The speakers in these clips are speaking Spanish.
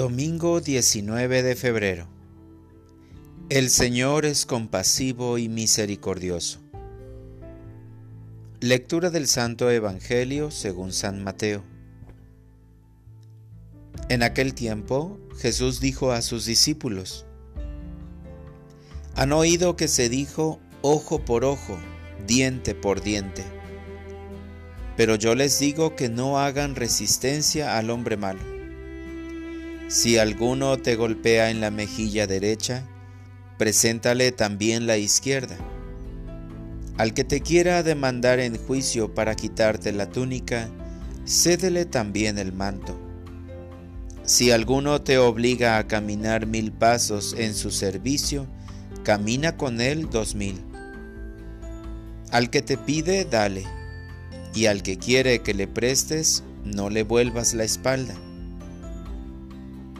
Domingo 19 de febrero. El Señor es compasivo y misericordioso. Lectura del Santo Evangelio según San Mateo. En aquel tiempo Jesús dijo a sus discípulos, Han oído que se dijo ojo por ojo, diente por diente. Pero yo les digo que no hagan resistencia al hombre malo si alguno te golpea en la mejilla derecha, preséntale también la izquierda. Al que te quiera demandar en juicio para quitarte la túnica, cédele también el manto. Si alguno te obliga a caminar mil pasos en su servicio, camina con él dos mil. Al que te pide, dale, y al que quiere que le prestes, no le vuelvas la espalda.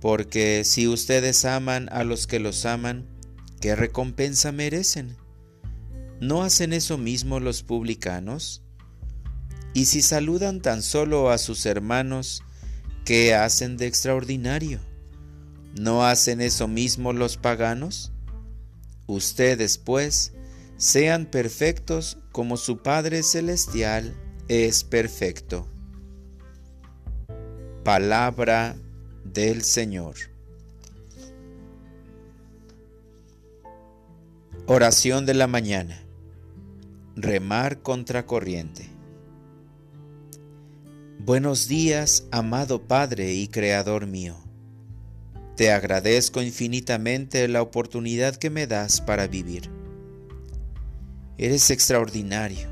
Porque si ustedes aman a los que los aman, ¿qué recompensa merecen? ¿No hacen eso mismo los publicanos? Y si saludan tan solo a sus hermanos, ¿qué hacen de extraordinario? ¿No hacen eso mismo los paganos? Ustedes, pues, sean perfectos como su Padre Celestial es perfecto. Palabra del Señor. Oración de la mañana. Remar contra corriente. Buenos días, amado Padre y Creador mío. Te agradezco infinitamente la oportunidad que me das para vivir. Eres extraordinario.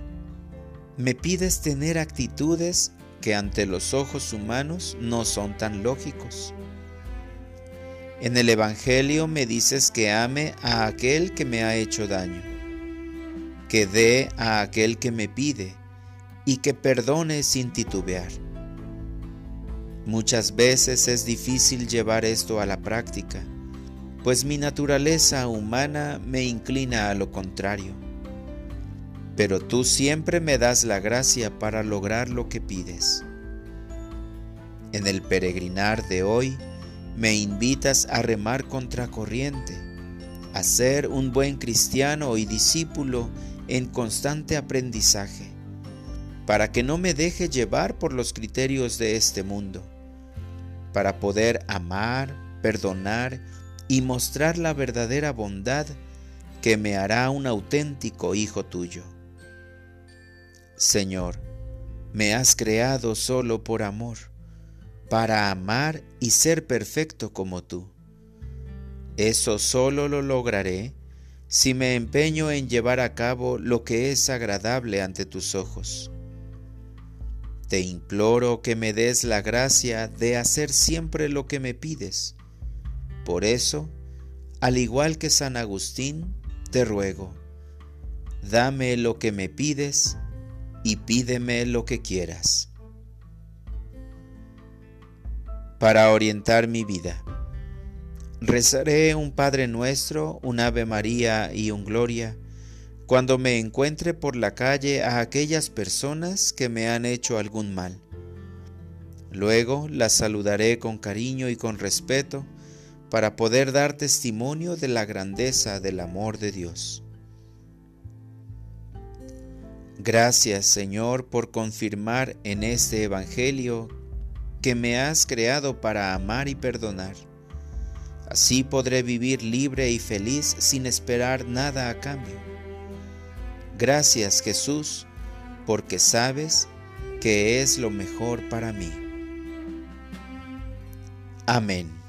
Me pides tener actitudes que ante los ojos humanos no son tan lógicos. En el Evangelio me dices que ame a aquel que me ha hecho daño, que dé a aquel que me pide y que perdone sin titubear. Muchas veces es difícil llevar esto a la práctica, pues mi naturaleza humana me inclina a lo contrario pero tú siempre me das la gracia para lograr lo que pides. En el peregrinar de hoy me invitas a remar contra corriente, a ser un buen cristiano y discípulo en constante aprendizaje, para que no me deje llevar por los criterios de este mundo, para poder amar, perdonar y mostrar la verdadera bondad que me hará un auténtico hijo tuyo. Señor, me has creado solo por amor, para amar y ser perfecto como tú. Eso solo lo lograré si me empeño en llevar a cabo lo que es agradable ante tus ojos. Te imploro que me des la gracia de hacer siempre lo que me pides. Por eso, al igual que San Agustín, te ruego, dame lo que me pides y pídeme lo que quieras. Para orientar mi vida, rezaré un Padre Nuestro, un Ave María y un Gloria cuando me encuentre por la calle a aquellas personas que me han hecho algún mal. Luego las saludaré con cariño y con respeto para poder dar testimonio de la grandeza del amor de Dios. Gracias Señor por confirmar en este Evangelio que me has creado para amar y perdonar. Así podré vivir libre y feliz sin esperar nada a cambio. Gracias Jesús, porque sabes que es lo mejor para mí. Amén.